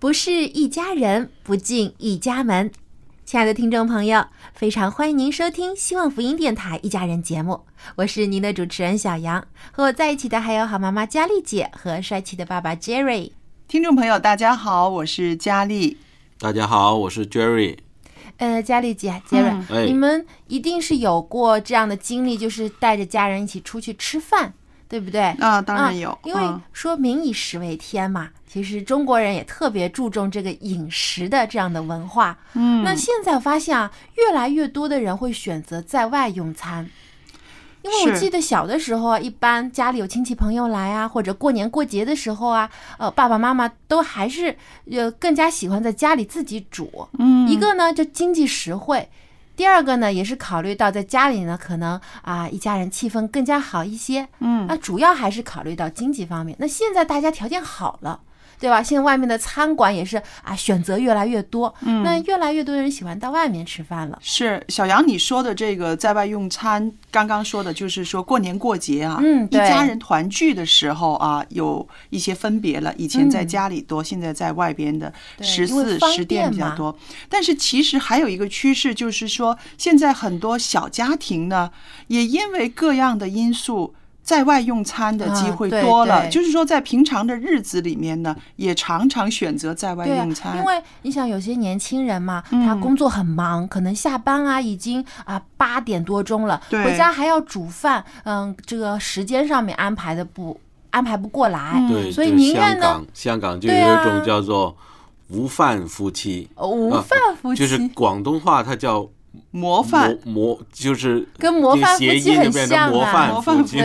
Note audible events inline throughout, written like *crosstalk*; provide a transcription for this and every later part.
不是一家人，不进一家门。亲爱的听众朋友，非常欢迎您收听希望福音电台一家人节目，我是您的主持人小杨，和我在一起的还有好妈妈佳丽姐和帅气的爸爸 Jerry。听众朋友，大家好，我是佳丽。大家好，我是 Jerry。呃，佳丽姐、Jerry，、哎你们一定是有过这样的经历，就是带着家人一起出去吃饭，对不对？啊，当然有，因为嗯说民以食为天嘛，其实中国人也特别注重这个饮食的这样的文化。嗯，那现在我发现啊，越来越多的人会选择在外用餐。因为我记得小的时候啊，一般家里有亲戚朋友来啊，或者过年过节的时候啊，呃，爸爸妈妈都还是呃更加喜欢在家里自己煮。嗯一个呢就经济实惠，第二个呢也是考虑到在家里呢可能啊一家人气氛更加好一些。嗯那主要还是考虑到经济方面。那现在大家条件好了。对吧？现在外面的餐馆也是啊，选择越来越多，嗯那越来越多的人喜欢到外面吃饭了。是小杨你说的这个在外用餐，刚刚说的就是说过年过节啊，嗯一家人团聚的时候啊，有一些分别了。以前在嗯家里多，现在在外边的对十四十店比较多。但是其实还有一个趋势，就是说现在很多小家庭呢，也因为各样的因素。在外用餐的机会多了，对。就是说在平常的日子里面呢，也常常选择在外用餐。因为你想有些年轻人嘛，嗯。他工作很忙，可能下班啊已经啊八点多钟了，对。回家还要煮饭，嗯，这个时间上面安排的不安排不过来，嗯。对，所以就宁愿呢？香港，香港就有一种叫做无饭夫妻，呃无啊饭夫妻，就是广东话它叫模范模模，就是跟模范夫妻很像啊模范夫妻，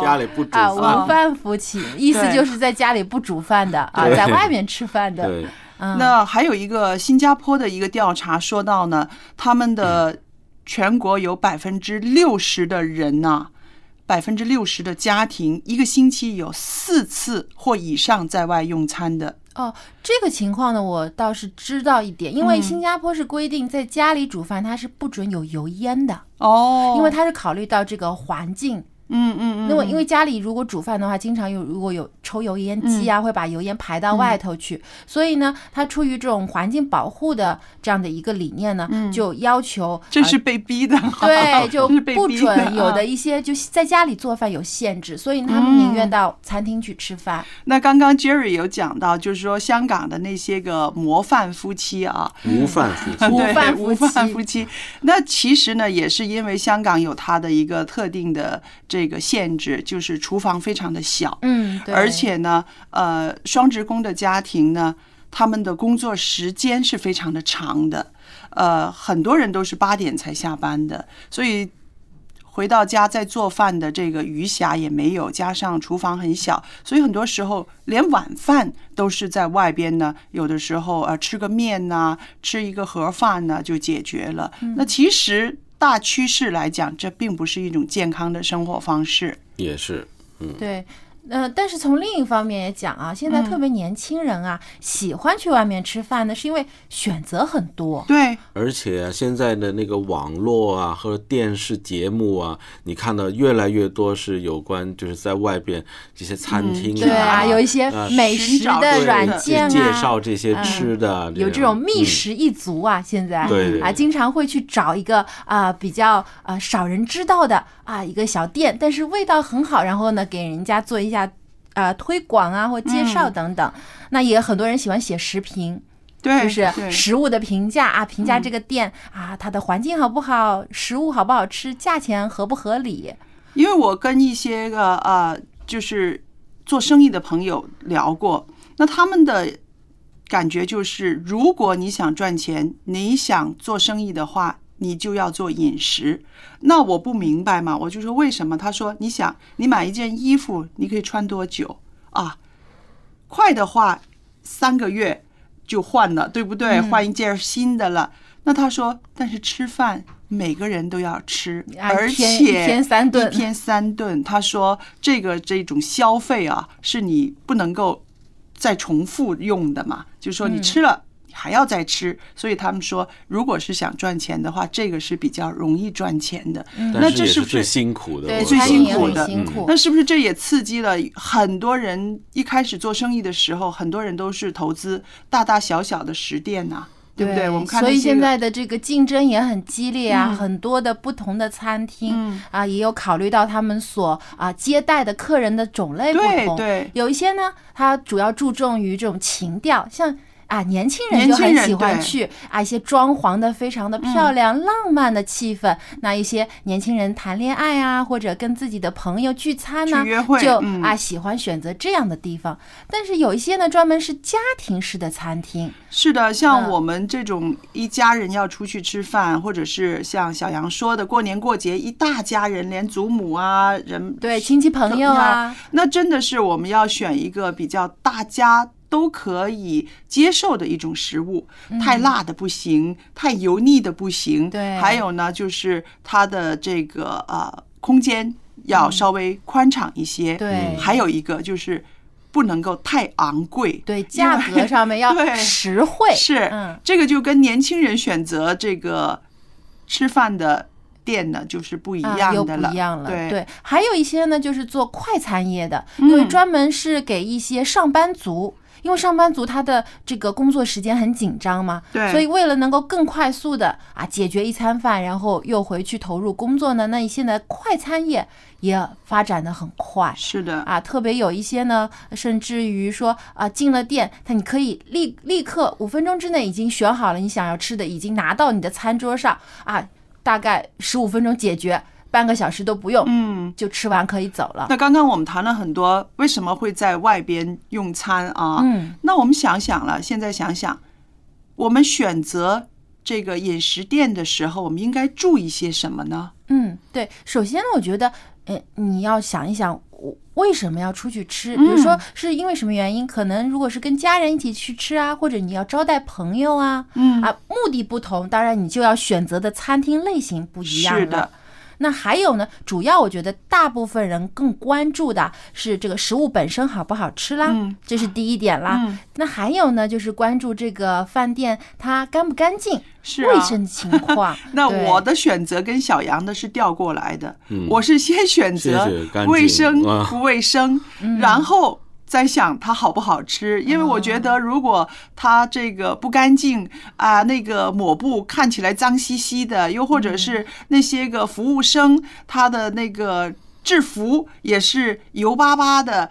家里不煮啊，饭模范夫妻，意思就是在家里不煮饭的啊，在外面吃饭的。嗯，那还有一个新加坡的一个调查说到呢，他们嗯的全国有百分之六十的人呐、百分之六十的家庭一个星期有四次或以上在外用餐的。哦，这个情况呢，我倒是知道一点，因为嗯新加坡是规定在家里煮饭，它是不准有油烟的，哦因为它是考虑到这个环境。嗯嗯嗯，那么因为家里如果煮饭的话，经常有如果有抽油烟机嗯啊，会把油烟排到外头去，所以呢，他出于这种环境保护的这样的一个理念呢，就要求嗯 *laughs* 这是被逼的，对，就不准有的啊一些就在家里做饭有限制，所以他们宁嗯愿到餐厅去吃饭。那刚刚 Jerry 有讲到，就是说香港的那些个模范夫妻啊，模范夫妻。无 *laughs* 对饭夫妻夫妻。那其实呢，也是因为香港有它的一个特定的这个限制，就是厨房非常的小，嗯，对，而且呢，呃，双职工的家庭呢，他们的工作时间是非常的长的，呃，很多人都是八点才下班的，所以。回到家再做饭的这个余暇也没有，加上厨房很小，所以很多时候连晚饭都是在外边呢。有的时候呃吃个面呐、吃一个盒饭呢就解决了。那其实大趋势来讲，这并不是一种健康的生活方式。也是，嗯，对。呃，但是从另一方面也讲啊，现在特别年轻人啊，喜欢去外面吃饭呢，是因为选择很多。对，而且现在的那个网络啊和电视节目啊，你看到越来越多是有关就是在外边这些餐厅对啊，有一些呃美食的软件啊，介绍这些吃的，有这种觅食一族啊，现在对。对啊，经常会去找一个啊、比较啊、少人知道的啊一个小店，但是味道很好，然后呢给人家做一下呃推广啊或介绍等等。那也很多人喜欢写食评。对，就是食物的评价啊，评价这个店、啊，它的环境好不好，食物好不好吃，价钱合不合理。因为我跟一些个呃，就是做生意的朋友聊过，那他们的感觉就是，如果你想赚钱，你想做生意的话，你就要做饮食。那我不明白嘛，我就说为什么？他说，你想，你买一件衣服，你可以穿多久啊？快的话，三个月就换了，对不对？换一件新的了。那他说，但是吃饭每个人都要吃，啊而且一天三顿一天三顿。他说，这个这种消费啊，是你不能够再重复用的嘛，就是说你吃了。还要再吃，所以他们说，如果是想赚钱的话，这个是比较容易赚钱的。那但是这是不也是最辛苦的，对，最辛苦的辛苦。那是不是这也刺激了很多人？一开始做生意的时候，很多人都是投资大大小小的食店呐、对不对？我们看所以现在的这个竞争也很激烈啊，嗯很多的不同的餐厅、嗯啊，也有考虑到他们所啊接待的客人的种类不同。对对有一些呢，它主要注重于这种情调，像。啊，年轻人就很喜欢去啊，一些装潢的非常的漂亮、浪漫的气氛。那一些年轻人谈恋爱啊，或者跟自己的朋友聚餐呐、去约会就嗯。啊喜欢选择这样的地方。但是有一些呢，专门是家庭式的餐厅，是的，像嗯。我们这种一家人要出去吃饭，或者是像小杨说的，过年过节一大家人，连祖母啊人对亲戚朋友啊，那真的是我们要选一个比较大家都可以接受的一种食物，太辣的不行，太油腻的不行。嗯对还有呢，就是它的这个呃空间要稍微宽敞一些。对还有一个就是不能够太昂贵。对，价格上面要 *laughs* 实惠，是，嗯，这个就跟年轻人选择这个吃饭的店呢，就是不一样的了。一样了，对对，还有一些呢，就是做快餐业的，因为嗯专门是给一些上班族。因为上班族他的这个工作时间很紧张嘛，对。所以为了能够更快速的啊解决一餐饭，然后又回去投入工作呢，那你现在快餐业也发展的很快，是的，啊，特别有一些呢，甚至于说啊，进了店，他你可以立立刻五分钟之内已经选好了你想要吃的，已经拿到你的餐桌上啊，大概十五分钟解决，半个小时都不用，嗯。就吃完可以走了。那刚刚我们谈了很多，为什么会在外边用餐啊？嗯，那我们想想了，现在想想，我们选择这个饮食店的时候，我们应该注意些什么呢？嗯，对，首先呢，我觉得，呃，你要想一想，我为什么要出去吃？比如说嗯是因为什么原因？可能如果是跟家人一起去吃啊，或者你要招待朋友啊，嗯啊，目的不同，当然你就要选择的餐厅类型不一样了。是的，那还有呢，主要我觉得大部分人更关注的是这个食物本身好不好吃啦，嗯这是第一点啦。嗯那还有呢，就是关注这个饭店它干不干净，是啊。卫生情况 *laughs* 那我的选择跟小杨的是调过来的，嗯我是先选择卫生啊不卫生，嗯然后再想它好不好吃。因为我觉哦得如果它这个不干净啊，那个抹布看起来脏兮兮的，又或者嗯是那些个服务生他的那个制服也是油巴巴的。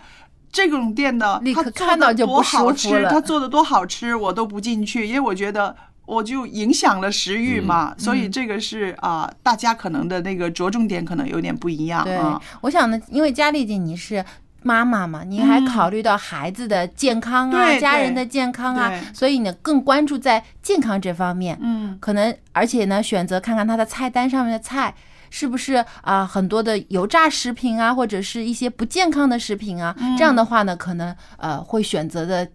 这种店呢，立刻它做看到就不舒服好吃，了它做的多好吃，我都不进去，因为我觉得我就影响了食欲嘛，嗯所以这个是啊、大家可能的那个着重点可能有点不一样对啊。，我想呢，因为佳丽姐你是。妈妈嘛，你还嗯。考虑到孩子的健康啊，家人的健康啊，所以呢更关注在健康这方面。嗯，可能而且呢，选择看看他的菜单上面的菜是不是啊、很多的油炸食品啊，或者是一些不健康的食品啊，嗯。这样的话呢，可能呃会选择的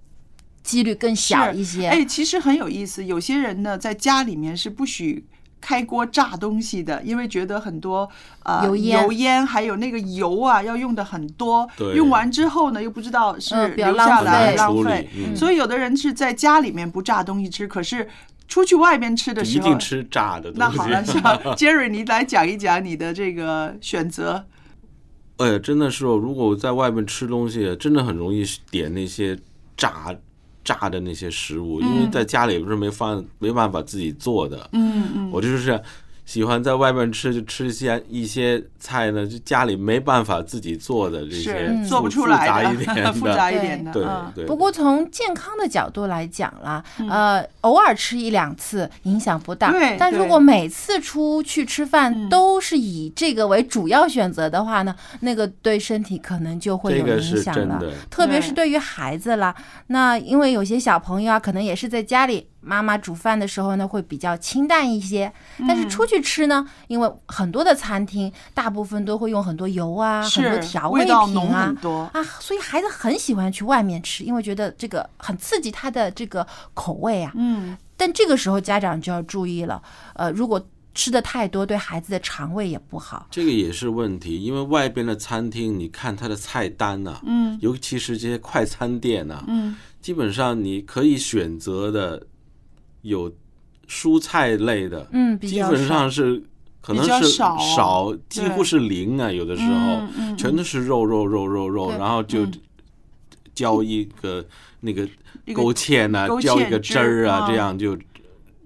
几率更小一些。哎，其实很有意思，有些人呢在家里面是不许开锅炸东西的，因为觉得很多呃油烟油烟还有那个油啊要用的很多，对用完之后呢又不知道是留下来浪费浪费，嗯所以有的人是在家里面不炸东西吃，可是出去外边吃的时候一定。吃炸的东西。那好了，像 *laughs* Jerry，你来讲一讲你的这个选择。哎呀，真的是哦，如果我在外面吃东西，真的很容易点那些炸炸的那些食物，因为在家里不是没饭没办法自己做的。嗯嗯，我就是喜欢在外面吃，就吃一些一些菜呢，就家里没办法自己做的这些做不出来复杂一的，点复的，杂一点的。对。不过从健康的角度来讲啦，呃，偶尔吃一两次影响不大对。但如果每次出去吃饭嗯都是以这个为主要选择的话呢，那个对身体可能就会有影响了。特别是对于孩子啦，那因为有些小朋友啊，可能也是在家里妈妈煮饭的时候呢，会比较清淡一些。但是出去吃呢，因为很多的餐厅大部分都会用很多油啊，很多调味品啊浓很，多。啊，所以孩子很喜欢去外面吃，因为觉得这个很刺激他的这个口味啊。嗯，但这个时候家长就要注意了，呃，如果吃的太多，对孩子的肠胃也不好。这个也是问题，因为外边的餐厅，你看它的菜单呐、嗯尤其是这些快餐店呐、嗯基本上你可以选择的有蔬菜类的，嗯，基本上是可能是少少，几乎是零啊，有的时候、嗯嗯全都是肉肉肉肉肉，然后就嗯。浇一个那个勾芡呐、勾浇一个汁汁儿啊，啊。这样就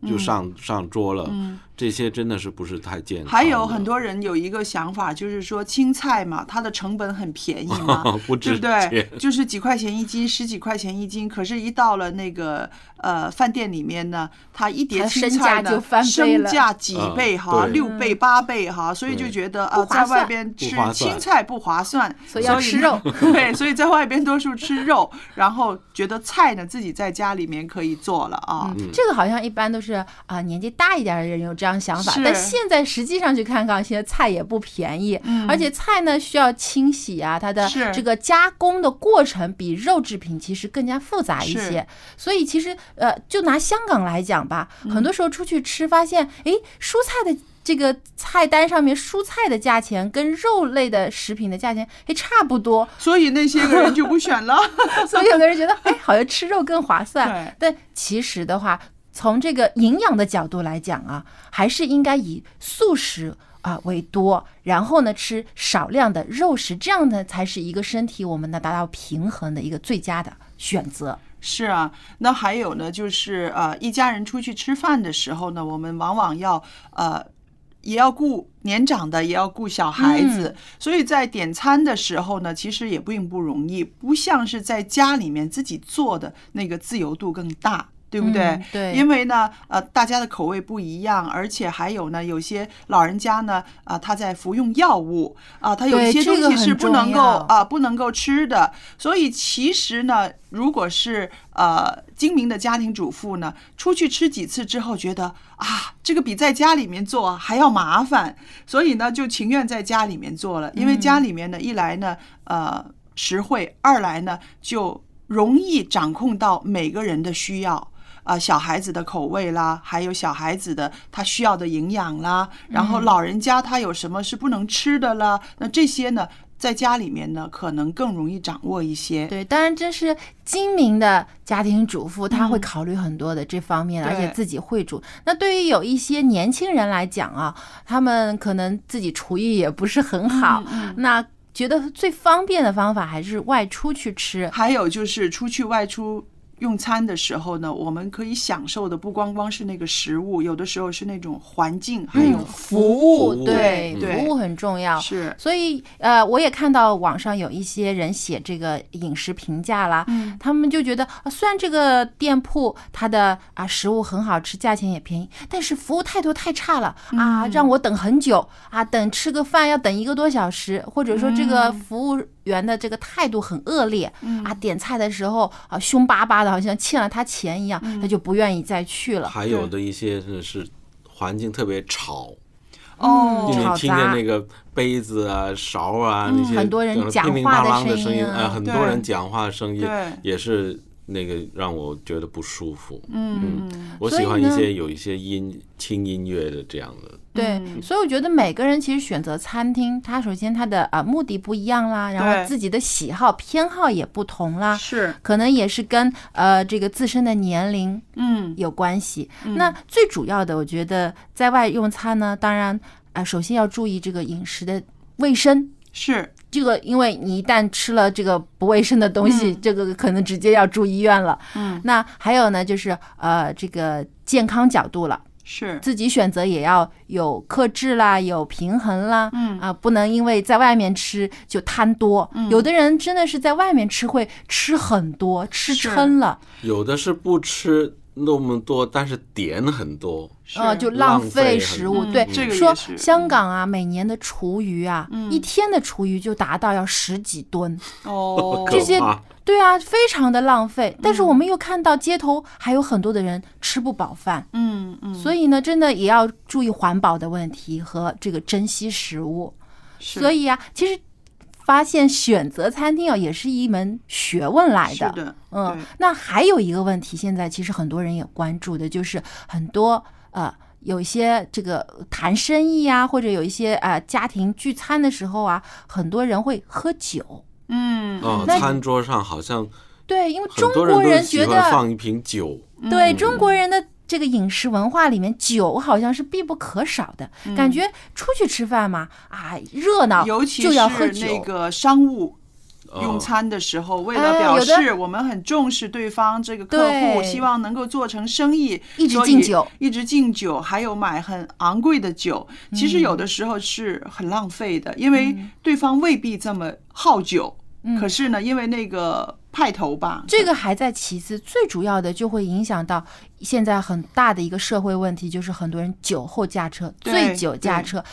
就上、上桌了。嗯。这些真的是不是太健康。还有很多人有一个想法，就是说青菜嘛，它的成本很便宜嘛，*laughs* 不对不对？就是几块钱一斤，十几块钱一斤。可是，一到了那个呃饭店里面呢，它一碟青身菜呢价就翻倍身价几嗯倍哈，对六倍八倍哈，所以就觉得呃，在外边吃青菜不划算，所以要吃肉 *laughs* 对，所以在外边多数吃肉，然后觉得菜呢自己在家里面可以做了啊。嗯，这个好像一般都是啊、年纪大一点的人有这样想法，但现在实际上去看看，现在菜也不便宜，嗯。而且菜呢需要清洗啊，它的这个加工的过程比肉制品其实更加复杂一些，所以其实呃，就拿香港来讲吧，很多时候出去吃发现，诶，蔬菜的。这个菜单上面蔬菜的价钱跟肉类的食品的价钱诶差不多，所以那些个人就不选了。*laughs* 所以有的人觉得，哎，好像吃肉更划算。*laughs* 但其实的话，从这个营养的角度来讲啊，还是应该以素食啊为多，然后呢吃少量的肉食，这样呢才是一个身体我们能达到平衡的一个最佳的选择。是啊，那还有呢，就是呃，一家人出去吃饭的时候呢，我们往往要呃。也要顾年长的，也要顾小孩子，所以在点餐的时候呢，其实也并不容易，不像是在家里面自己做的那个自由度更大。对不对？嗯对因为呢，呃，大家的口味不一样，而且还有呢，有些老人家呢，啊、他在服用药物啊、他有些东西是不能够要啊、不能够吃的。所以其实呢，如果是呃精明的家庭主妇呢，出去吃几次之后，觉得啊，这个比在家里面做还要麻烦，所以呢，就情愿在家里面做了。因为家里面呢，一来呢，呃，实惠；二来呢，就容易掌控到每个人的需要。啊、小孩子的口味啦，还有小孩子的他需要的营养啦，然后老人家他有什么是不能吃的啦，那这些呢，在家里面呢，可能更容易掌握一些。对，当然这是精明的家庭主妇，她会考虑很多的这方面，而且自己会煮。那对于有一些年轻人来讲啊，他们可能自己厨艺也不是很好，那觉得最方便的方法还是外出去吃。还有就是出去外出用餐的时候呢，我们可以享受的不光光是那个食物，有的时候是那种环境，还有嗯服务。对，对服务很重要。是。所以，呃，我也看到网上有一些人写这个饮食评价啦，嗯。他们就觉得，啊虽然这个店铺它的啊食物很好吃，价钱也便宜，但是服务态度太差了嗯。啊，让我等很久啊，等吃个饭要等一个多小时，或者说这个服务员的这个态度很恶劣，啊，点菜的时候啊凶巴巴的，好像欠了他钱一样，他就不愿意再去了。还有的一些是是环境特别吵，哦就你听见那个杯子啊、勺啊嗯那些很多人呃讲乒乒乓话的声音，啊呃，很多人讲话的声音也是那个让我觉得不舒服。嗯我所以呢喜欢一些有一些音轻音乐的这样的。对，所以我觉得每个人其实选择餐厅，他首先他的啊、目的不一样啦，然后自己的喜好偏好也不同啦，是可能也是跟呃这个自身的年龄嗯有关系。那最主要的，我觉得在外用餐呢，当然啊、首先要注意这个饮食的卫生。是这个，因为你一旦吃了这个不卫生的东西，嗯。这个可能直接要住医院了。嗯，那还有呢，就是呃，这个健康角度了。是。自己选择也要有克制啦，有平衡啦，嗯。啊，不能因为在外面吃就贪多。有的人真的是在外面吃会吃很多，吃撑了，有的是不吃那么多，但是点很多。呃，就浪浪费食物。嗯对，这个说香港啊，每年的厨余啊，嗯一天的厨余就达到要十几吨。哦，*laughs* 这些对啊，非常的浪费。但是嗯我们又看到街头还有很多的人吃不饱饭。嗯嗯，所以呢，真的也要注意环保的问题和这个珍惜食物。所以啊，其实发现选择餐厅啊，也是一门学问来的。是的，嗯，那还有一个问题，现在其实很多人也关注的，就是很多呃。有一些这个谈生意啊，或者有一些呃家庭聚餐的时候啊，很多人会喝酒。嗯哦，餐桌上好像对，因为中很多人国都喜人觉得欢放一瓶酒。对中国人的这个饮食文化里面，酒好像是必不可少的。感觉出去吃饭嘛，啊，热闹尤其就要喝酒。是那个商务哦。用餐的时候，为哎了表示我们很重视对方这个客户，对。希望能够做成生意，一直敬酒。一直敬酒，还有买很昂贵的酒，其嗯实有的时候是很浪费的，因为对方未必这么好酒，可是呢，因为那个派头吧，嗯这个还在其次，最主要的就会影响到现在很大的一个社会问题，就是很多人酒后驾车、醉酒驾车，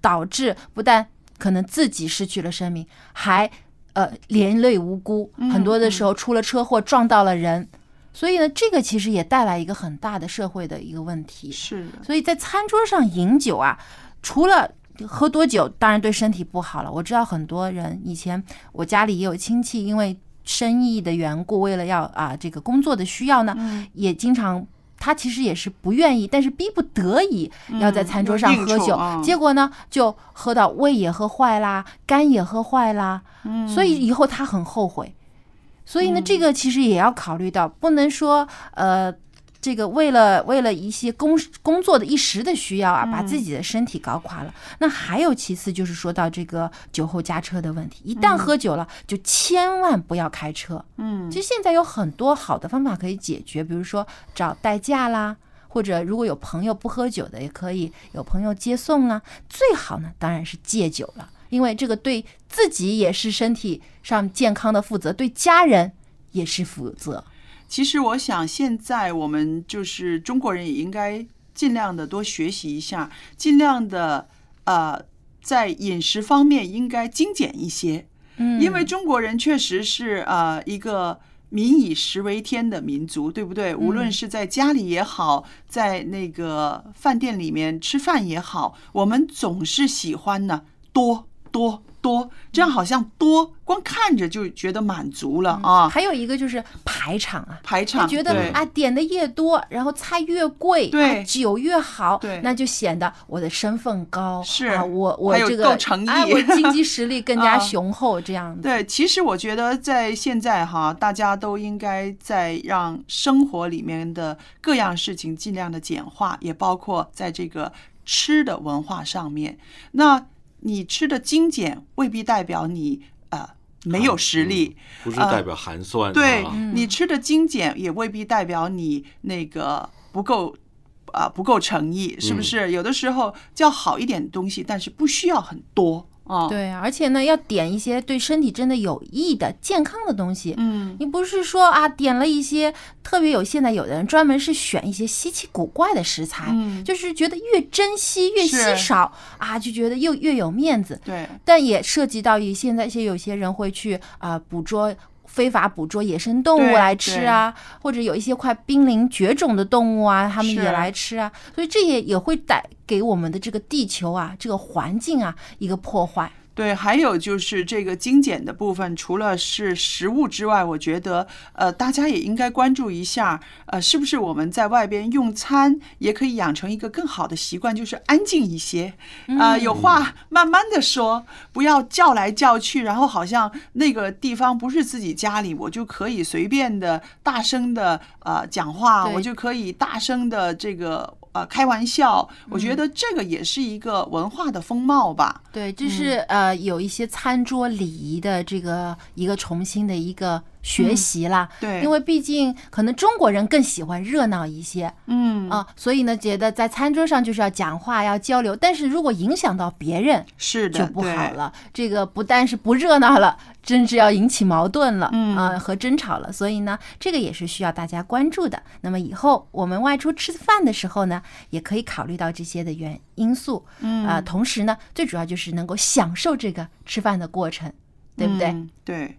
导致不但可能自己失去了生命，还呃连累无辜。很多的时候出了车祸撞到了人，所以呢，这个其实也带来一个很大的社会的一个问题。是的，所以在餐桌上饮酒啊，除了喝多酒，当然对身体不好了。我知道很多人以前我家里也有亲戚，因为生意的缘故，为了要啊这个工作的需要呢，也经常。他其实也是不愿意，但是逼不得已要在餐桌上喝酒，结果呢就喝到胃也喝坏啦，肝也喝坏啦，所以以后他很后悔。所以呢，这个其实也要考虑到，不能说呃，这个为了为了一些工工作的一时的需要啊，把自己的身体搞垮了。那还有其次就是说到这个酒后驾车的问题，一旦喝酒了，就千万不要开车。嗯其实现在有很多好的方法可以解决，比如说找代驾啦。或者如果有朋友不喝酒的，也可以有朋友接送啦。最好呢，当然是戒酒了，因为这个对自己也是身体上健康的负责，对家人也是负责。其实我想，现在我们就是中国人，也应该尽量的多学习一下，尽量的呃，在饮食方面应该精简一些。嗯因为中国人确实是呃一个民以食为天的民族，对不对？无论是在家里也好，在那个饭店里面吃饭也好，我们总是喜欢呢多多多，这样好像多，光看着就觉得满足了啊。还有一个就是排场啊，排场觉得啊点的越多，然后菜越贵，对啊酒越好，对那就显得我的身份高，是啊，我我这个够诚意哎，我经济实力更加 *laughs* 啊雄厚，这样子。对，其实我觉得在现在哈，大家都应该在让生活里面的各样事情尽量的简化，也包括在这个吃的文化上面。那你吃的精简，未必代表你呃没有实力。不是代表寒酸、啊。对嗯你吃的精简，也未必代表你那个不够啊、不够诚意，是不嗯是？有的时候叫好一点的东西，但是不需要很多啊。，对啊，而且呢，要点一些对身体真的有益的、健康的东西。嗯，你不是说啊，点了一些特别有，现在有的人专门是选一些稀奇古怪的食材，嗯就是觉得越珍惜越稀少啊，就觉得又越有面子。对，但也涉及到于现在一些有些人会去啊、捕捉。非法捕捉野生动物来吃啊，或者有一些快濒临绝种的动物啊，他们也来吃啊，所以这也也会带给我们的这个地球啊，这个环境啊一个破坏。对，还有就是这个精简的部分，除了是食物之外，我觉得呃，大家也应该关注一下，呃，是不是我们在外边用餐也可以养成一个更好的习惯，就是安静一些，啊、有话慢慢的说，不要叫来叫去，然后好像那个地方不是自己家里，我就可以随便的大声的呃讲话，我就可以大声的这个。呃，开玩笑，我觉得这个也是一个文化的风貌吧。对，就是、呃有一些餐桌礼仪的这个一个重新的一个学习啦。对因为毕竟可能中国人更喜欢热闹一些，嗯啊，所以呢，觉得在餐桌上就是要讲话、要交流，但是如果影响到别人，是的，就不好。了。这个不但是不热闹了，甚至要引起矛盾了，嗯啊和争吵了。所以呢，这个也是需要大家关注的。那么以后我们外出吃饭的时候呢，也可以考虑到这些的原因素，嗯啊、同时呢，最主要就是能够享受这个吃饭的过程，对不对？嗯对。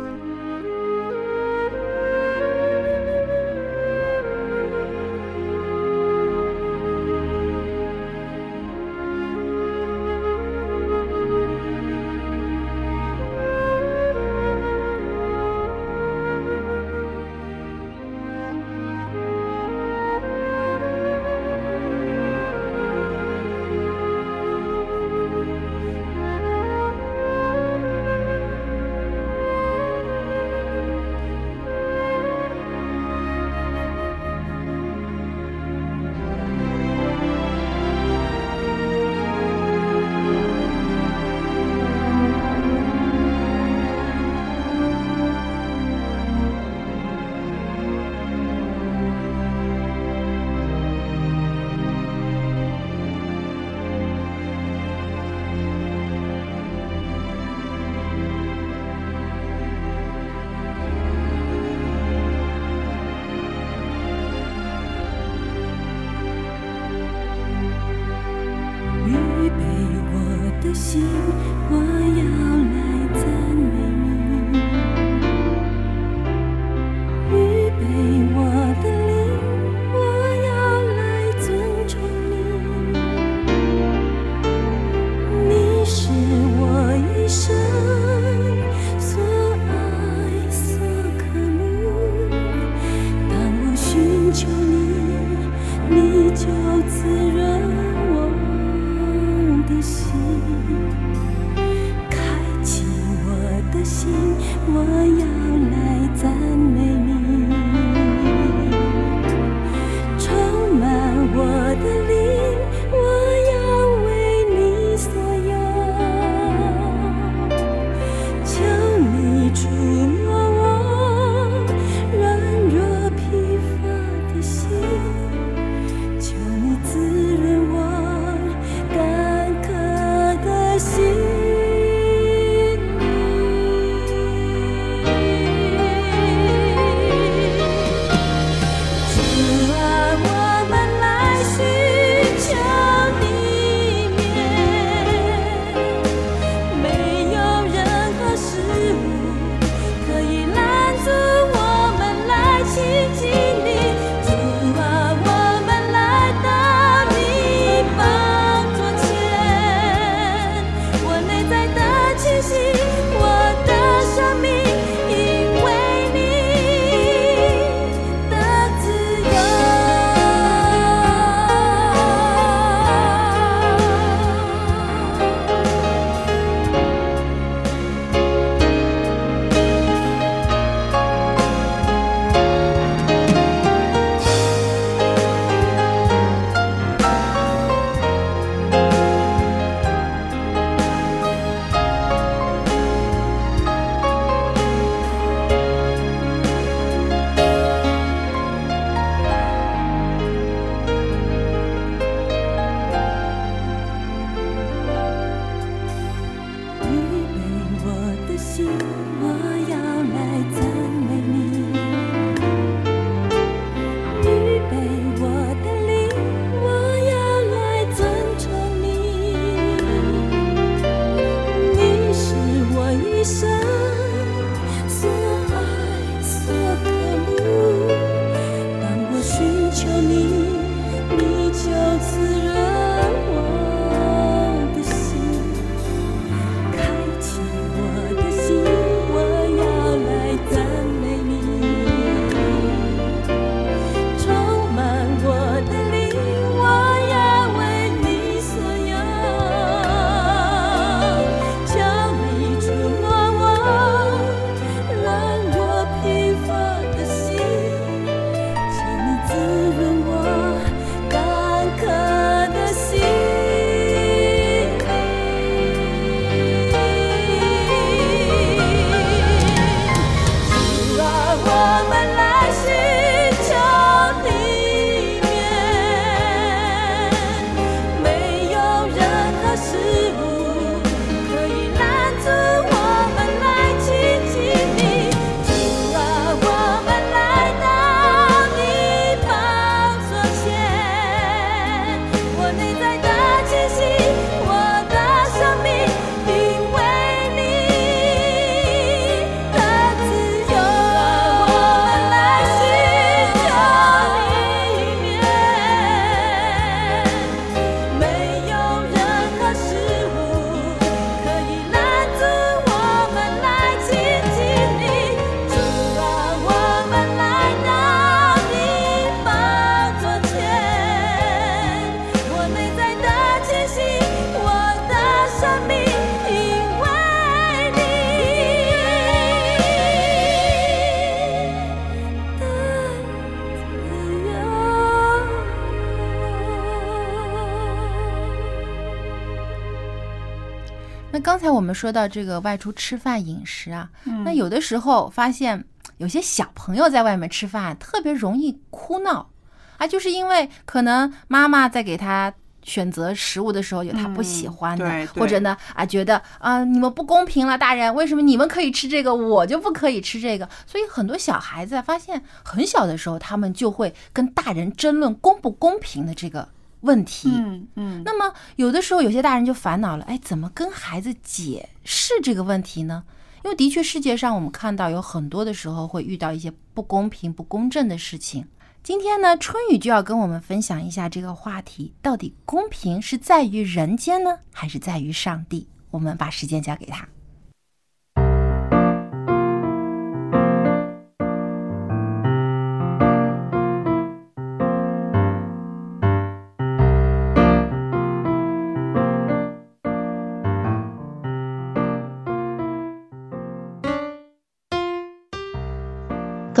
们说到这个外出吃饭饮食啊，嗯那有的时候发现有些小朋友在外面吃饭特别容易哭闹啊，就是因为可能妈妈在给他。选择食物的时候有他不喜欢的，或者呢啊觉得啊你们不公平了，大人为什么你们可以吃这个，我就不可以吃这个？所以很多小孩子啊发现很小的时候，他们就会跟大人争论公不公平的这个问题。嗯嗯，那么有的时候有些大人就烦恼了，哎，怎么跟孩子解释这个问题呢？因为的确世界上我们看到有很多的时候会遇到一些不公平、不公正的事情。今天呢，春雨就要跟我们分享一下这个话题，到底公平是在于人间呢，还是在于上帝？我们把时间交给他。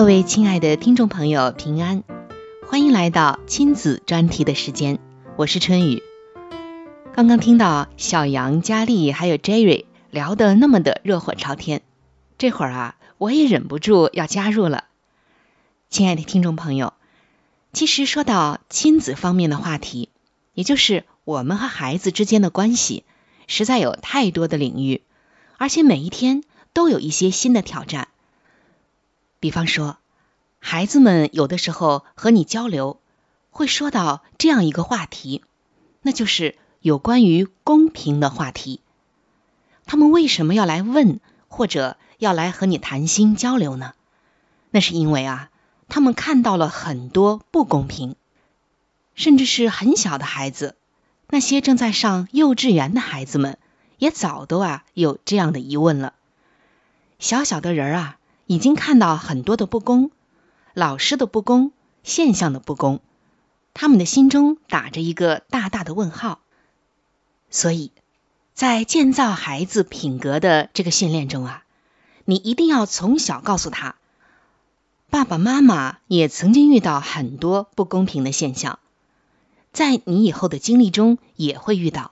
各位亲爱的听众朋友，平安，欢迎来到亲子专题的时间，我是春雨。刚刚听到小杨、佳丽还有 Jerry 聊得那么的热火朝天，这会儿啊，我也忍不住要加入了。亲爱的听众朋友，其实说到亲子方面的话题，也就是我们和孩子之间的关系，实在有太多的领域，而且每一天都有一些新的挑战。比方说，孩子们有的时候和你交流，会说到这样一个话题，那就是有关于公平的话题。他们为什么要来问，或者要来和你谈心交流呢？那是因为啊，他们看到了很多不公平，甚至是很小的孩子，那些正在上幼稚园的孩子们，也早都啊有这样的疑问了。小小的人啊。已经看到很多的不公，老师的不公，现象的不公，他们的心中打着一个大大的问号。所以，在建造孩子品格的这个训练中啊，你一定要从小告诉他，爸爸妈妈也曾经遇到很多不公平的现象，在你以后的经历中也会遇到。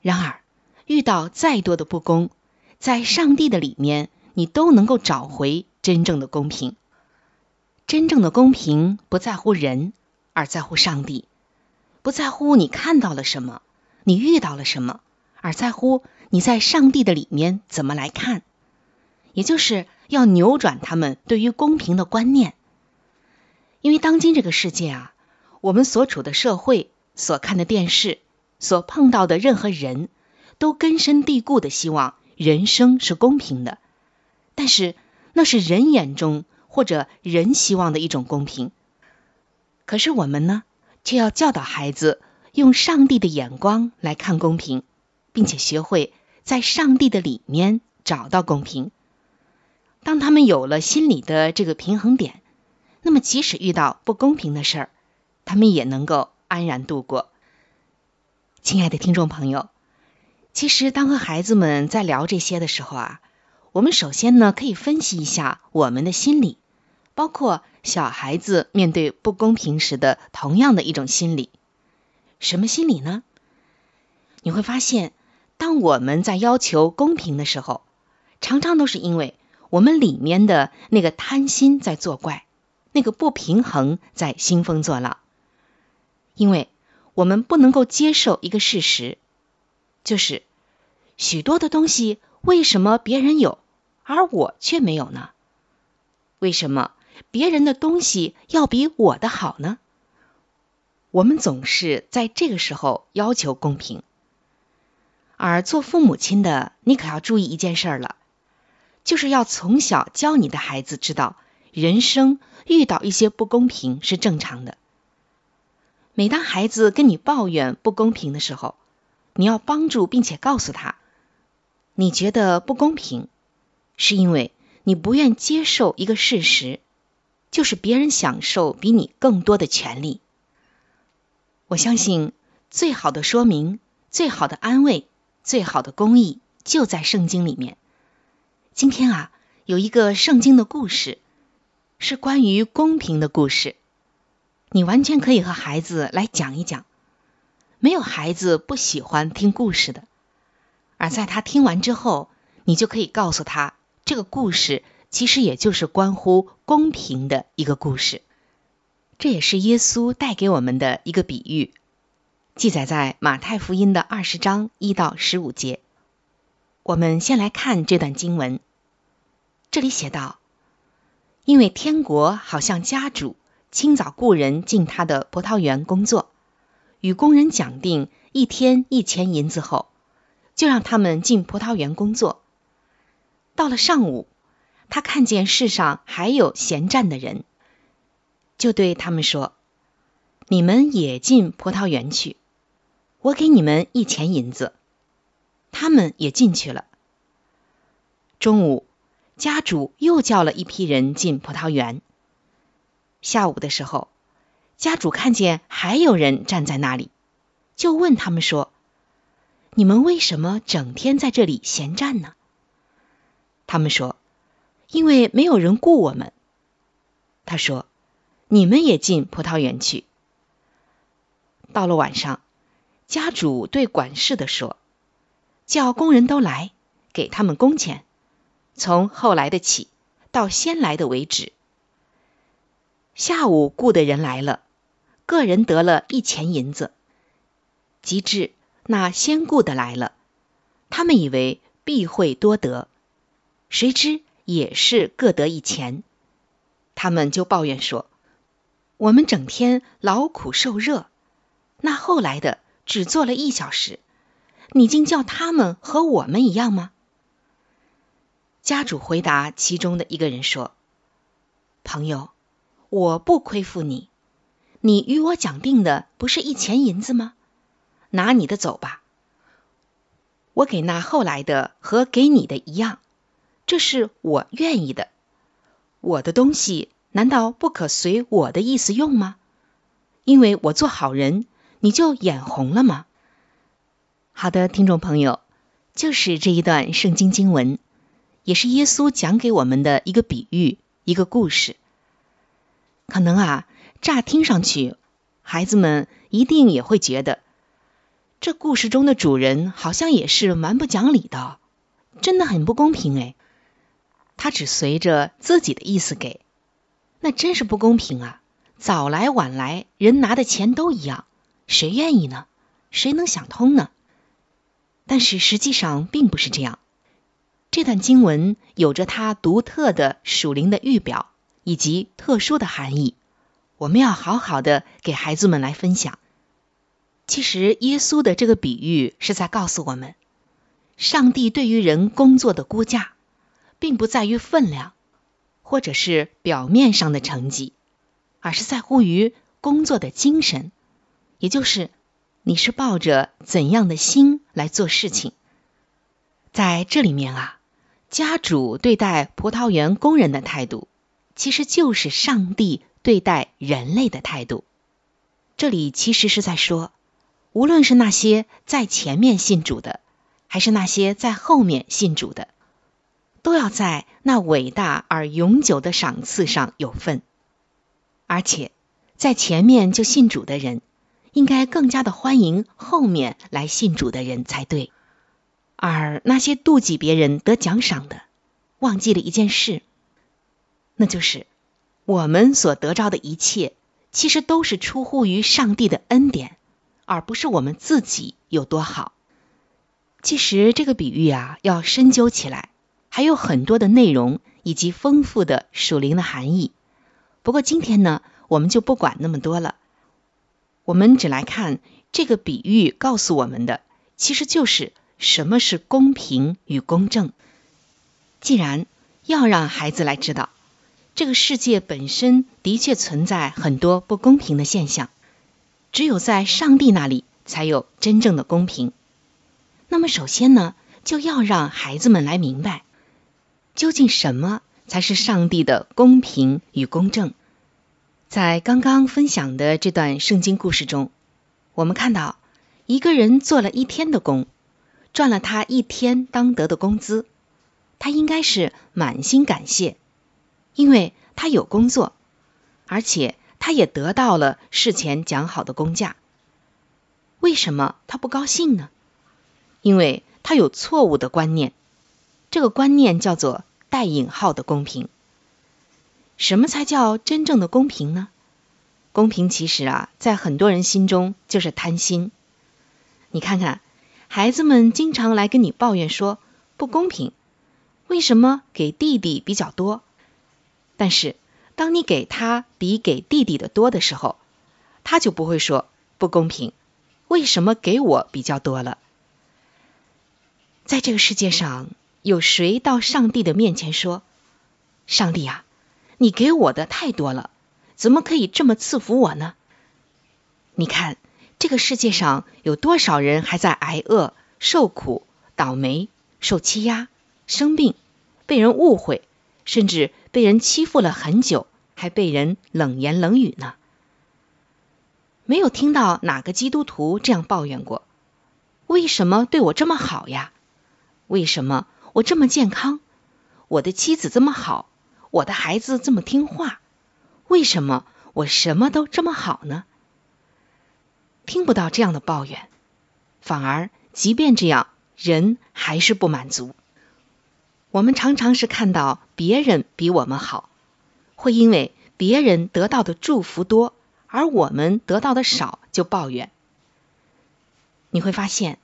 然而，遇到再多的不公，在上帝的里面。你都能够找回真正的公平。真正的公平不在乎人，而在乎上帝；不在乎你看到了什么，你遇到了什么，而在乎你在上帝的里面怎么来看。也就是要扭转他们对于公平的观念。因为当今这个世界啊，我们所处的社会、所看的电视、所碰到的任何人都根深蒂固的希望人生是公平的。但是那是人眼中或者人希望的一种公平，可是我们呢，却要教导孩子用上帝的眼光来看公平，并且学会在上帝的里面找到公平。当他们有了心理的这个平衡点，那么即使遇到不公平的事儿，他们也能够安然度过。亲爱的听众朋友，其实当和孩子们在聊这些的时候啊。我们首先呢，可以分析一下我们的心理，包括小孩子面对不公平时的同样的一种心理。什么心理呢？你会发现，当我们在要求公平的时候，常常都是因为我们里面的那个贪心在作怪，那个不平衡在兴风作浪。因为我们不能够接受一个事实，就是许多的东西。为什么别人有，而我却没有呢？为什么别人的东西要比我的好呢？我们总是在这个时候要求公平，而做父母亲的，你可要注意一件事儿了，就是要从小教你的孩子知道，人生遇到一些不公平是正常的。每当孩子跟你抱怨不公平的时候，你要帮助并且告诉他。你觉得不公平，是因为你不愿接受一个事实，就是别人享受比你更多的权利。我相信最好的说明、最好的安慰、最好的公益就在圣经里面。今天啊，有一个圣经的故事，是关于公平的故事，你完全可以和孩子来讲一讲。没有孩子不喜欢听故事的。而在他听完之后，你就可以告诉他，这个故事其实也就是关乎公平的一个故事。这也是耶稣带给我们的一个比喻，记载在马太福音的二十章一到十五节。我们先来看这段经文，这里写道：“因为天国好像家主清早雇人进他的葡萄园工作，与工人讲定一天一钱银子后，就让他们进葡萄园工作。到了上午，他看见世上还有闲站的人。”就对他们说：“你们也进葡萄园去，我给你们一钱银子。”他们也进去了。中午，家主又叫了一批人进葡萄园。下午的时候，家主看见还有人站在那里，就问他们说：“你们为什么整天在这里闲站呢？”他们说：“因为没有人雇我们。”他说。你们也进葡萄园去。到了晚上，家主对管事的说：“叫工人都来，给他们工钱，从后来的起到先来的为止。”下午雇的人来了，个人得了一钱银子。及至那先雇的来了，他们以为必会多得，谁知也是各得一钱。他们就抱怨说。我们整天劳苦受热，那后来的只做了一小时，你竟叫他们和我们一样吗？家主回答其中的一个人说：“朋友，我不亏负你，你与我讲定的不是一钱银子吗？拿你的走吧，我给那后来的和给你的一样，这是我愿意的，我的东西。”难道不可随我的意思用吗？因为我做好人，你就眼红了吗？好的，听众朋友，就是这一段圣经经文，也是耶稣讲给我们的一个比喻，一个故事。可能啊，乍听上去，孩子们一定也会觉得，这故事中的主人好像也是蛮不讲理的，真的很不公平哎。他只随着自己的意思给。那真是不公平啊！早来晚来，人拿的钱都一样，谁愿意呢？谁能想通呢？但是实际上并不是这样。这段经文有着它独特的属灵的预表以及特殊的含义，我们要好好的给孩子们来分享。其实耶稣的这个比喻是在告诉我们，上帝对于人工作的估价，并不在于分量。或者是表面上的成绩，而是在乎于工作的精神，也就是你是抱着怎样的心来做事情。在这里面啊，家主对待葡萄园工人的态度，其实就是上帝对待人类的态度。这里其实是在说，无论是那些在前面信主的，还是那些在后面信主的。都要在那伟大而永久的赏赐上有份，而且在前面就信主的人，应该更加的欢迎后面来信主的人才对。而那些妒忌别人得奖赏的，忘记了一件事，那就是我们所得着的一切，其实都是出乎于上帝的恩典，而不是我们自己有多好。其实这个比喻啊，要深究起来。还有很多的内容以及丰富的属灵的含义。不过今天呢，我们就不管那么多了。我们只来看这个比喻告诉我们的，其实就是什么是公平与公正。既然要让孩子来知道，这个世界本身的确存在很多不公平的现象，只有在上帝那里才有真正的公平。那么首先呢，就要让孩子们来明白。究竟什么才是上帝的公平与公正？在刚刚分享的这段圣经故事中，我们看到一个人做了一天的工，赚了他一天当得的工资，他应该是满心感谢，因为他有工作，而且他也得到了事前讲好的工价。为什么他不高兴呢？因为他有错误的观念，这个观念叫做带引号的公平。什么才叫真正的公平呢？公平其实啊，在很多人心中就是贪心。你看看，孩子们经常来跟你抱怨说不公平，为什么给弟弟比较多？但是当你给他比给弟弟的多的时候，他就不会说不公平，为什么给我比较多了？在这个世界上，有谁到上帝的面前说：“上帝啊，你给我的太多了，怎么可以这么赐福我呢？”你看，这个世界上有多少人还在挨饿、受苦、倒霉、受欺压、生病，被人误会，甚至被人欺负了很久，还被人冷言冷语呢？没有听到哪个基督徒这样抱怨过：“为什么对我这么好呀？为什么我这么健康？我的妻子这么好，我的孩子这么听话，为什么我什么都这么好呢？”听不到这样的抱怨，反而即便这样，人还是不满足。我们常常是看到别人比我们好，会因为别人得到的祝福多，而我们得到的少就抱怨。你会发现，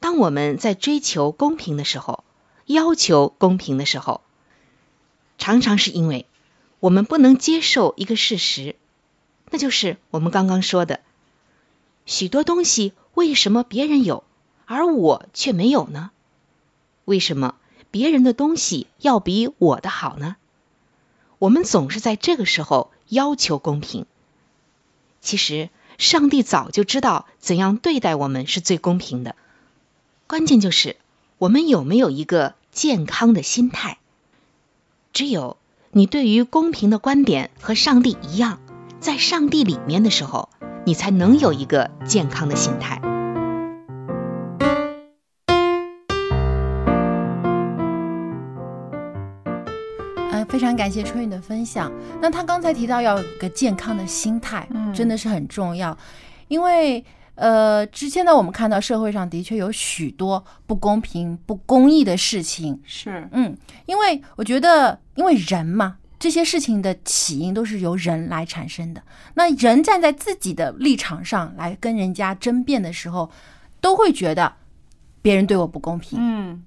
当我们在追求公平的时候，要求公平的时候，常常是因为我们不能接受一个事实，那就是我们刚刚说的。许多东西为什么别人有，而我却没有呢？为什么别人的东西要比我的好呢？我们总是在这个时候要求公平。其实，上帝早就知道怎样对待我们是最公平的。关键就是我们有没有一个健康的心态。只有你对于公平的观点和上帝一样，在上帝里面的时候。你才能有一个健康的心态。呃，非常感谢春雨的分享。那他刚才提到要有个健康的心态，嗯真的是很重要。因为呃，之前呢，我们看到社会上的确有许多不公平、不公义的事情。是，嗯，因为我觉得，因为人嘛。这些事情的起因都是由人来产生的。那人站在自己的立场上来跟人家争辩的时候，都会觉得别人对我不公平。嗯。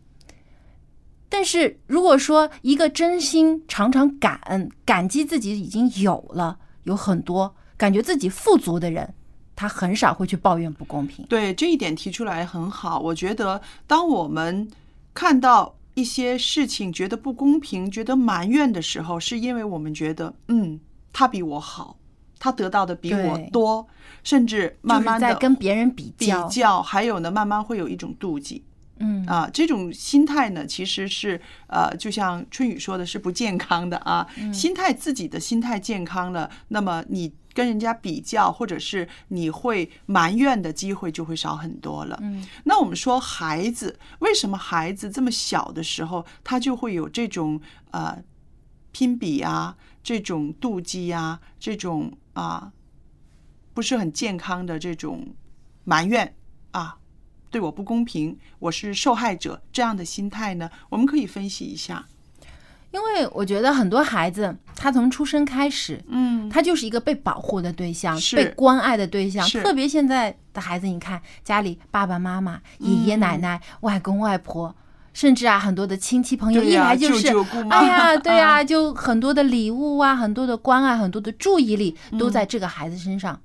但是如果说一个真心常常感恩、感激自己已经有了，有很多感觉自己富足的人，他很少会去抱怨不公平。对这一点提出来很好。我觉得，当我们看到。一些事情觉得不公平、觉得埋怨的时候，是因为我们觉得，嗯，他比我好，他得到的比我多，甚至慢慢的在跟别人比较，比较，还有呢，慢慢会有一种妒忌，嗯啊，这种心态呢，其实是呃，就像春雨说的，是不健康的啊。嗯心态自己的心态健康了，那么你。跟人家比较，或者是你会埋怨的机会就会少很多了。嗯，那我们说孩子为什么孩子这么小的时候，他就会有这种呃拼比啊，这种妒忌啊，这种啊不是很健康的这种埋怨啊，对我不公平，我是受害者这样的心态呢？我们可以分析一下。因为我觉得很多孩子，他从出生开始，嗯，他就是一个被保护的对象，被关爱的对象。特别现在的孩子，你看家里爸爸妈妈、爷爷奶奶、外公外婆，甚至啊很多的亲戚朋友一来就是，舅舅哎呀，*laughs* 对呀、啊就很多的礼物啊，很多的关爱，很多的注意力都在这个孩子身上。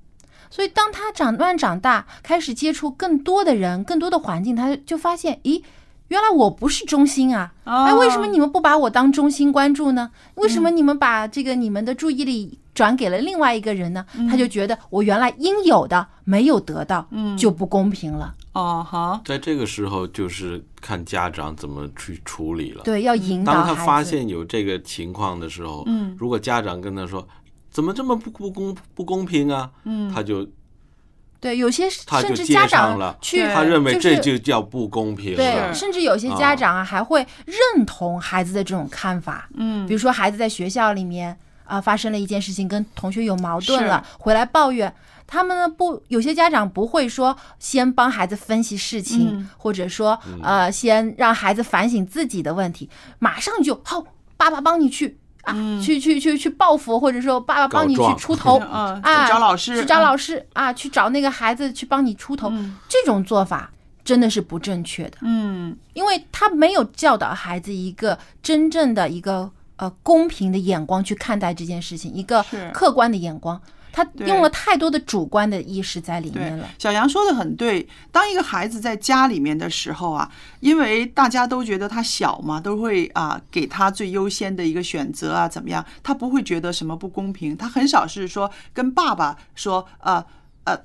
所以当他长慢慢长大，开始接触更多的人、更多的环境，他就发现，咦。原来我不是中心啊！哎，为什么你们不把我当中心关注呢？为什么你们把这个你们的注意力转给了另外一个人呢？他就觉得我原来应有的没有得到，嗯就不公平了。哦好，在这个时候，就是看家长怎么去处理了。对，要引导当他发现有这个情况的时候，嗯如果家长跟他说怎么这么不不公不公平啊，嗯他就对有些甚至家长去，他认为这就叫不公平对，甚至有些家长啊还会认同孩子的这种看法。嗯比如说孩子在学校里面啊、发生了一件事情，跟同学有矛盾了，回来抱怨。他们呢不，有些家长不会说先帮孩子分析事情，嗯或者说呃先让孩子反省自己的问题，马上就好，爸爸帮你去啊，去去去去报复，或者说爸爸帮你去出头 *laughs* 嗯啊，去找老师去找嗯。老师啊，去找那个孩子去帮你出头，这种做法真的是不正确的。嗯。因为他没有教导孩子一个真正的一个呃公平的眼光去看待这件事情，一个客观的眼光，他用了太多的主观的意识在里面了。，小杨说的很对。当一个孩子在家里面的时候啊，因为大家都觉得他小嘛，都会啊给他最优先的一个选择啊，怎么样？他不会觉得什么不公平，他很少是说跟爸爸说呃呃，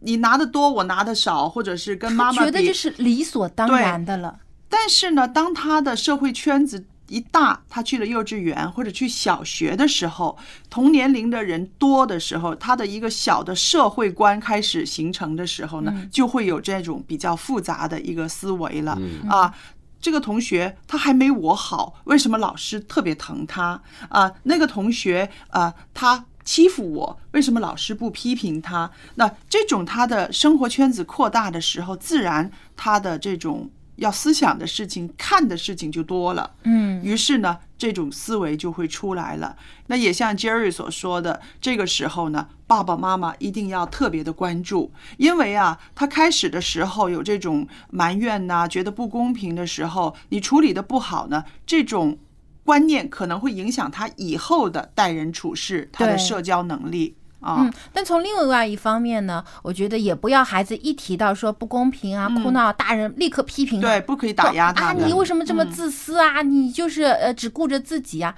你拿的多，我拿的少，或者是跟妈妈比觉得这是理所当然的了。但是呢，当他的社会圈子一大，他去了幼稚园或者去小学的时候，同年龄的人多的时候，他的一个小的社会观开始形成的时候呢，就会有这种比较复杂的一个思维了、啊。这个同学他还没我好，为什么老师特别疼他啊？那个同学啊，他欺负我，为什么老师不批评他？那这种他的生活圈子扩大的时候，自然他的这种要思想的事情、看的事情就多了。嗯，于是呢，这种思维就会出来了。那也像 Jerry 所说的，这个时候呢，爸爸妈妈一定要特别的关注，因为啊，他开始的时候有这种埋怨呐、觉得不公平的时候，你处理的不好呢，这种观念可能会影响他以后的待人处事，他的社交能力啊。嗯，但从另外一方面呢，我觉得也不要孩子一提到说不公平啊、哭闹，大人立刻批评他，对，不可以打压他啊，你为什么这么嗯。自私啊？你就是呃只顾着自己啊，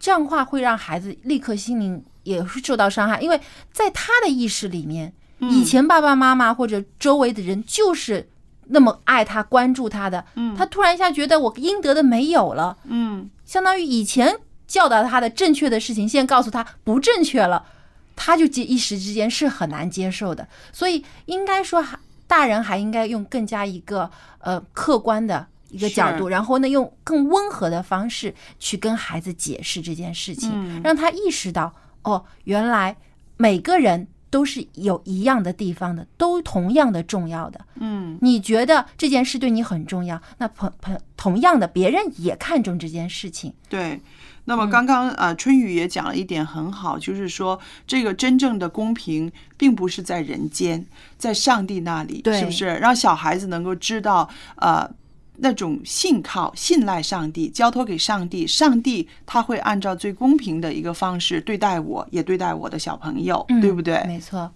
这样的话会让孩子立刻心灵也会受到伤害，因为在他的意识里面，嗯。以前爸爸妈妈或者周围的人就是那么爱他、关注他的，他突然一下觉得我应得的没有了，嗯，相当于以前教导他的正确的事情，现在告诉他不正确了，他就接一时之间是很难接受的。所以应该说，还大人还应该用更加一个呃客观的一个角度，然后呢用更温和的方式去跟孩子解释这件事情，嗯让他意识到哦，原来每个人。都是有一样的地方的，都同样的重要的。嗯，你觉得这件事对你很重要，那朋朋同样的，别人也看重这件事情。对。那么刚刚呃，春雨也讲了一点很好，就是说这个真正的公平并不是在人间，在上帝那里，是不是？让小孩子能够知道，呃。那种信靠、信赖上帝，交托给上帝，上帝他会按照最公平的一个方式对待我，也对待我的小朋友，对不对？没错。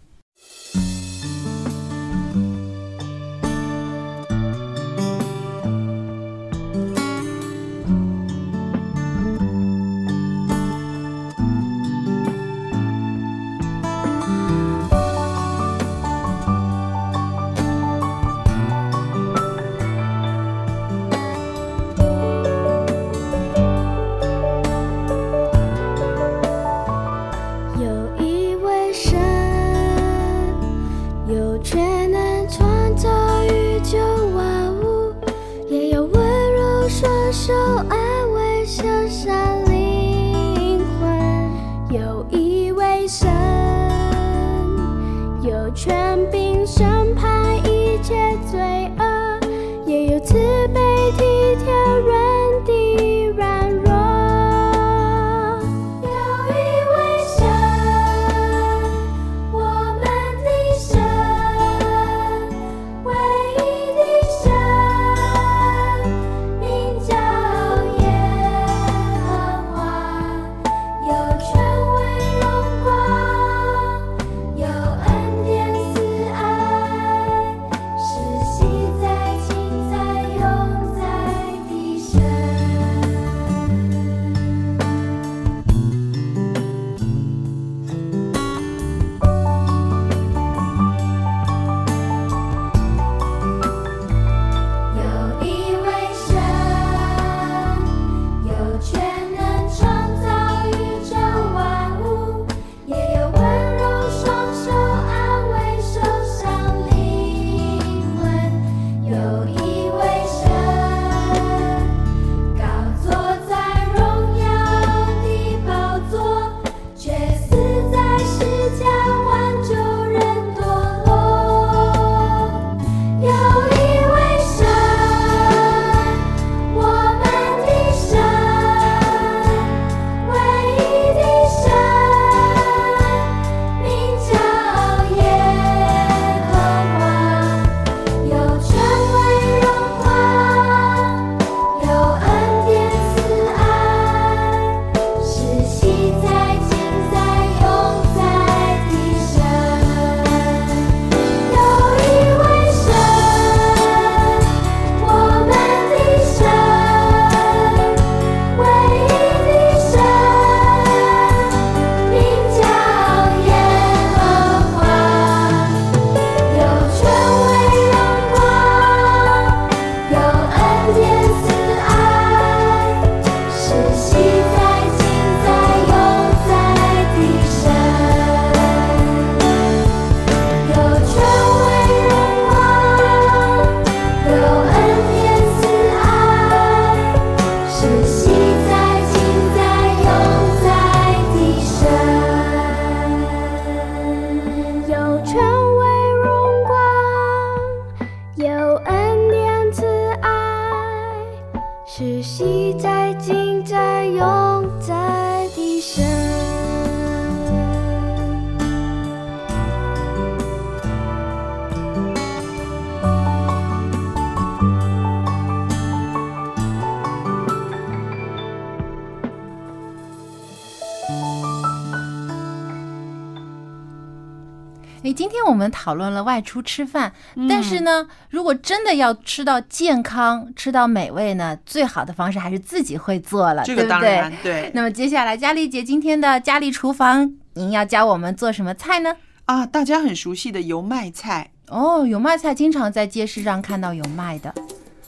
诶，今天我们讨论了外出吃饭，但是呢，如果真的要吃到健康、吃到美味呢，最好的方式还是自己会做了，这个对不对当然？对那么接下来，佳丽姐今天的佳丽厨房，您要教我们做什么菜呢？啊，大家很熟悉的油麦菜，哦，油麦菜经常在街市上看到有卖的，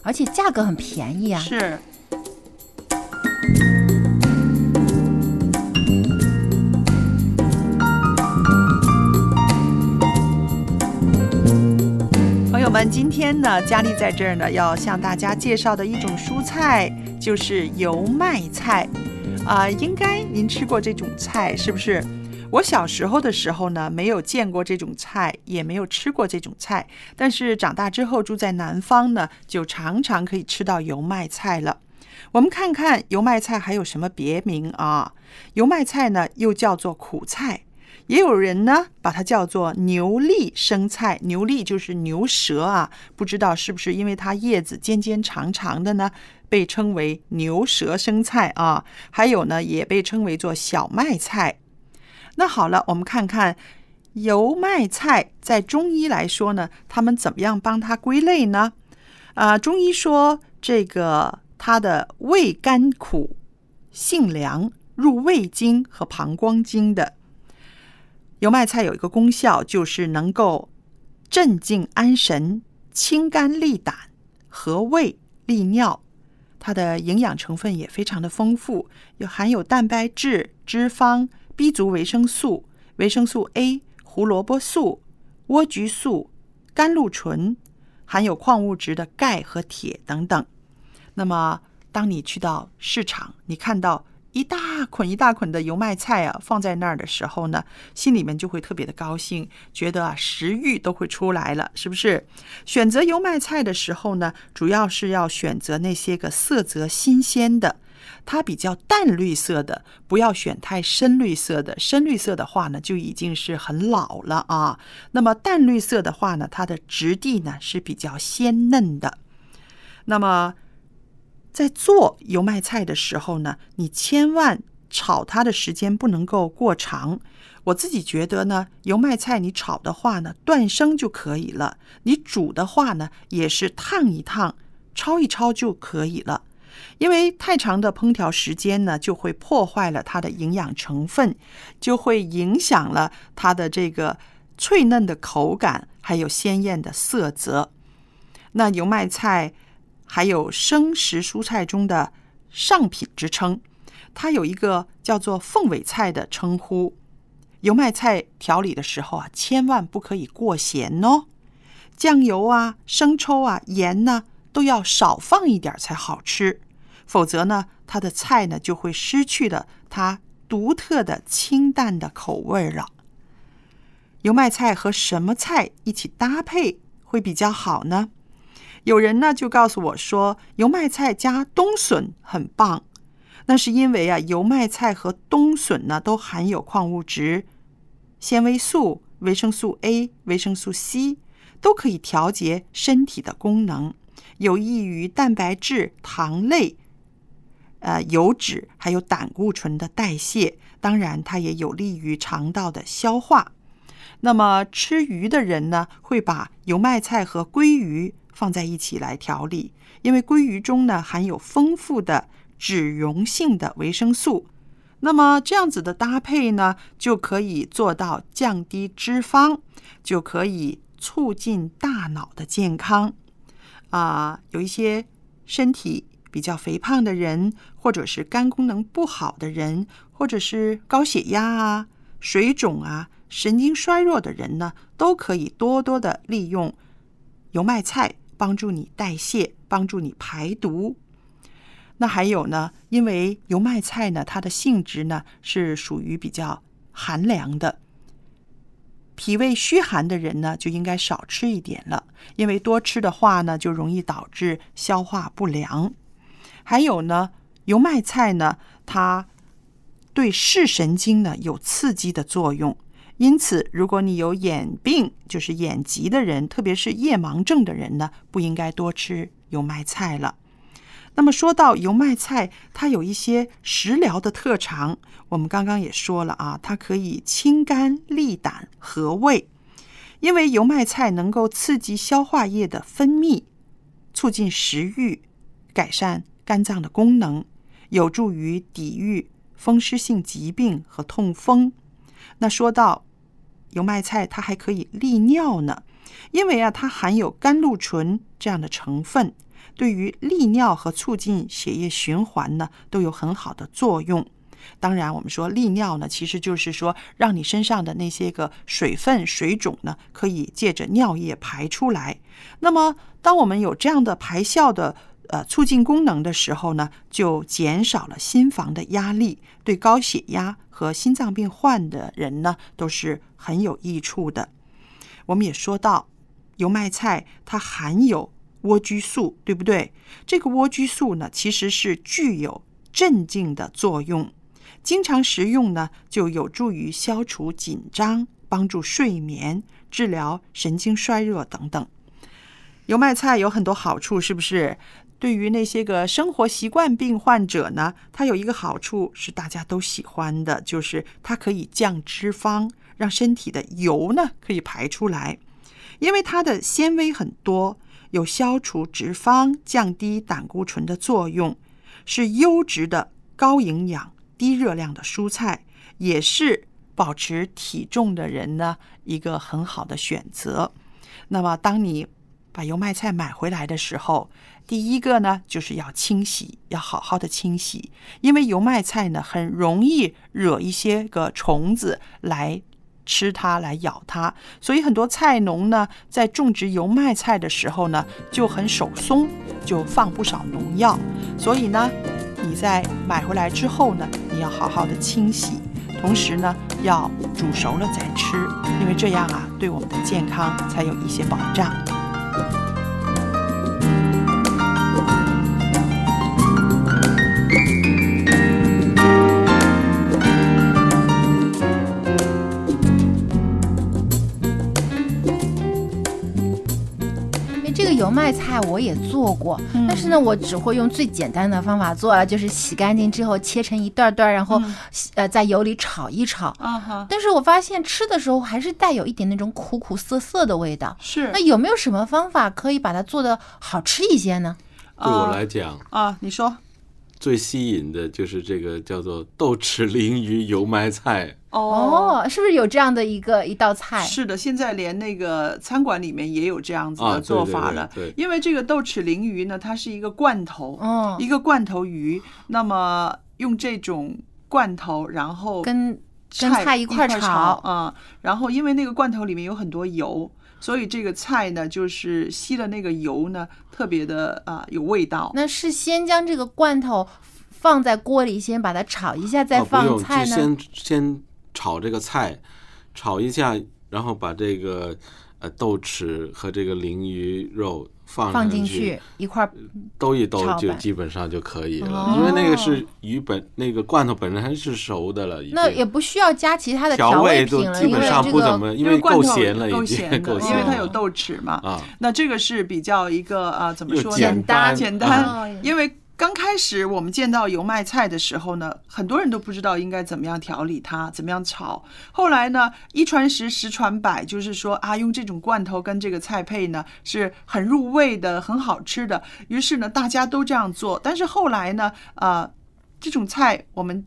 而且价格很便宜啊。是。我们，今天呢，佳丽在这儿呢，要向大家介绍的一种蔬菜就是油麦菜。啊、应该您吃过这种菜是不是？我小时候的时候呢，没有见过这种菜，也没有吃过这种菜。但是长大之后住在南方呢，就常常可以吃到油麦菜了。我们看看油麦菜还有什么别名啊？油麦菜呢，又叫做苦菜，也有人呢把它叫做牛脷生菜。牛脷就是牛舌啊，不知道是不是因为它叶子尖尖长长的呢，被称为牛舌生菜啊。还有呢，也被称为做小麦菜。那好了，我们看看油麦菜在中医来说呢，他们怎么样帮它归类呢？啊、中医说这个它的味甘苦，性凉，入胃经和膀胱经的。油麦菜有一个功效，就是能够镇静安神、清肝利胆、和胃利尿。它的营养成分也非常的丰富，有含有蛋白质、脂肪、B 族维生素、维生素 A、胡萝卜素、莴苣素、甘露醇，含有矿物质的钙和铁等等。那么，当你去到市场，你看到一大捆一大捆的油麦菜啊放在那儿的时候呢，心里面就会特别的高兴，觉得啊食欲都会出来了，是不是？选择油麦菜的时候呢，主要是要选择那些个色泽新鲜的。它比较淡绿色的，不要选太深绿色的。深绿色的话呢，就已经是很老了啊。那么淡绿色的话呢，它的质地呢是比较鲜嫩的。那么在做油麦菜的时候呢，你千万炒它的时间不能够过长。我自己觉得呢，油麦菜你炒的话呢，断生就可以了；你煮的话呢，也是烫一烫、焯一焯就可以了。因为太长的烹调时间呢，就会破坏了它的营养成分，就会影响了它的这个脆嫩的口感，还有鲜艳的色泽。那油麦菜还有生食蔬菜中的上品之称，它有一个叫做凤尾菜的称呼。油麦菜调理的时候啊，千万不可以过咸哦，酱油啊、生抽啊、盐呢。都要少放一点才好吃，否则呢，它的菜呢就会失去了它独特的清淡的口味了。油麦菜和什么菜一起搭配会比较好呢？有人呢就告诉我说，油麦菜加冬笋很棒。那是因为啊，油麦菜和冬笋呢都含有矿物质、纤维素、维生素 A、维生素 C，都可以调节身体的功能。有益于蛋白质、糖类、呃油脂还有胆固醇的代谢，当然它也有利于肠道的消化。那么吃鱼的人呢，会把油麦菜和鲑鱼放在一起来调理，因为鲑鱼中呢含有丰富的脂溶性的维生素。那么这样子的搭配呢，就可以做到降低脂肪，就可以促进大脑的健康。啊、有一些身体比较肥胖的人，或者是肝功能不好的人，或者是高血压啊、水肿啊、神经衰弱的人呢，都可以多多的利用油麦菜，帮助你代谢，帮助你排毒。那还有呢，因为油麦菜呢，它的性质呢是属于比较寒凉的。脾胃虚寒的人呢，就应该少吃一点了，因为多吃的话呢，就容易导致消化不良。还有呢，油麦菜呢，它对视神经呢有刺激的作用，因此，如果你有眼病，就是眼疾的人，特别是夜盲症的人呢，不应该多吃油麦菜了。那么说到油麦菜，它有一些食疗的特长，我们刚刚也说了啊，它可以清肝利胆、和胃。因为油麦菜能够刺激消化液的分泌，促进食欲，改善肝脏的功能，有助于抵御风湿性疾病和痛风。那说到油麦菜，它还可以利尿呢，因为啊，它含有甘露醇这样的成分，对于利尿和促进血液循环呢，都有很好的作用。当然，我们说利尿呢，其实就是说让你身上的那些个水分、水肿呢，可以借着尿液排出来。那么，当我们有这样的排效的呃促进功能的时候呢，就减少了心房的压力，对高血压和心脏病患的人呢，都是很有益处的。我们也说到，油麦菜它含有莴苣素，对不对？这个莴苣素呢，其实是具有镇静的作用。经常食用呢，就有助于消除紧张，帮助睡眠，治疗神经衰弱等等。油麦菜有很多好处，是不是？对于那些个生活习惯病患者呢，它有一个好处是大家都喜欢的，就是它可以降脂肪，让身体的油呢可以排出来。因为它的纤维很多，有消除脂肪、降低胆固醇的作用，是优质的高营养。低热量的蔬菜也是保持体重的人呢一个很好的选择。那么，当你把油麦菜买回来的时候，第一个呢就是要清洗，要好好的清洗，因为油麦菜呢很容易惹一些个虫子来吃它，来咬它。所以很多菜农呢在种植油麦菜的时候呢就很手松，就放不少农药。所以呢。你在买回来之后呢，你要好好的清洗，同时呢要煮熟了再吃，因为这样啊，对我们的健康才有一些保障。油麦菜我也做过，但是呢，我只会用最简单的方法做啊，就是洗干净之后切成一段段，然后呃在油里炒一炒。但是我发现吃的时候还是带有一点那种苦苦涩涩的味道。是。那有没有什么方法可以把它做的好吃一些呢？对我来讲啊，你说。最吸引的就是这个叫做豆豉鲮鱼油麦菜哦，是不是有这样的一个一道菜？是的，现在连那个餐馆里面也有这样子的做法了。对，因为这个豆豉鲮鱼呢，它是一个罐头，嗯，一个罐头鱼。那么用这种罐头，然后跟跟菜一块炒啊，然后因为那个罐头里面有很多油。所以这个菜呢，就是吸的那个油呢，特别的啊有味道。那是先将这个罐头放在锅里，先把它炒一下，再放菜呢？先先炒这个菜，炒一下，然后把这个呃豆豉和这个鲮鱼肉。放进去一块兜一兜就基本上就可以了，因为那个是鱼本那个罐头本身是熟的了，那也不需要加其他的调味品了，基本上不怎么，因为够咸了，已经够咸，因为它有豆豉嘛。啊，那这个是比较一个啊，怎么说呢？简单简单，因为。刚开始我们见到油麦菜的时候呢，很多人都不知道应该怎么样调理它，怎么样炒。后来呢，一传十，十传百，就是说啊，用这种罐头跟这个菜配呢，是很入味的，很好吃的。于是呢，大家都这样做。但是后来呢，啊，这种菜我们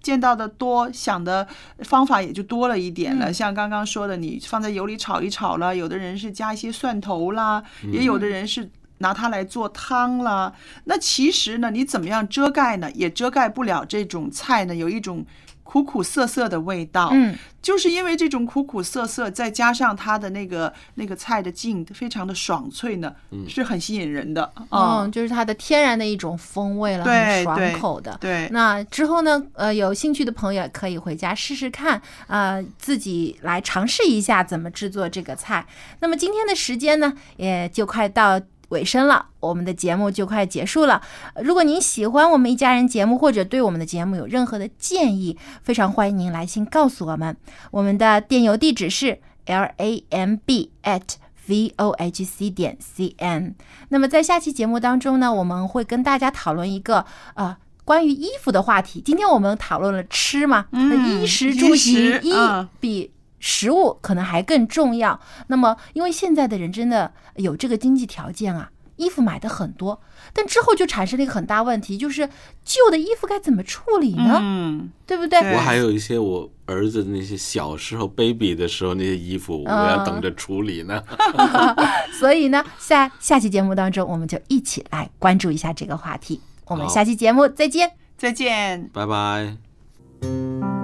见到的多，想的方法也就多了一点了。像刚刚说的，你放在油里炒一炒了，有的人是加一些蒜头啦，也有的人是。拿它来做汤了，那其实呢，你怎么样遮盖呢？也遮盖不了这种菜呢，有一种苦苦涩涩的味道。嗯，就是因为这种苦苦涩涩，再加上它的那个那个菜的劲非常的爽脆呢，是很吸引人的。嗯，就是它的天然的一种风味了，很爽口的。对，那之后呢，呃，有兴趣的朋友可以回家试试看，呃，自己来尝试一下怎么制作这个菜。那么今天的时间呢，也就快到。尾声了，我们的节目就快结束了。如果您喜欢我们一家人节目，或者对我们的节目有任何的建议，非常欢迎您来信告诉我们。我们的电邮地址是 l a m b at v o h c 点 c n。那么在下期节目当中呢，我们会跟大家讨论一个呃关于衣服的话题。今天我们讨论了吃嘛，衣食住行，衣比。食物可能还更重要。那么，因为现在的人真的有这个经济条件啊，衣服买的很多，但之后就产生了一个很大问题，就是旧的衣服该怎么处理呢？嗯，对不对？我还有一些我儿子那些小时候 baby 的时候那些衣服，我嗯要等着处理呢。*laughs* 所以呢，下下期节目当中，我们就一起来关注一下这个话题。我们下期节目再见。再见。拜拜。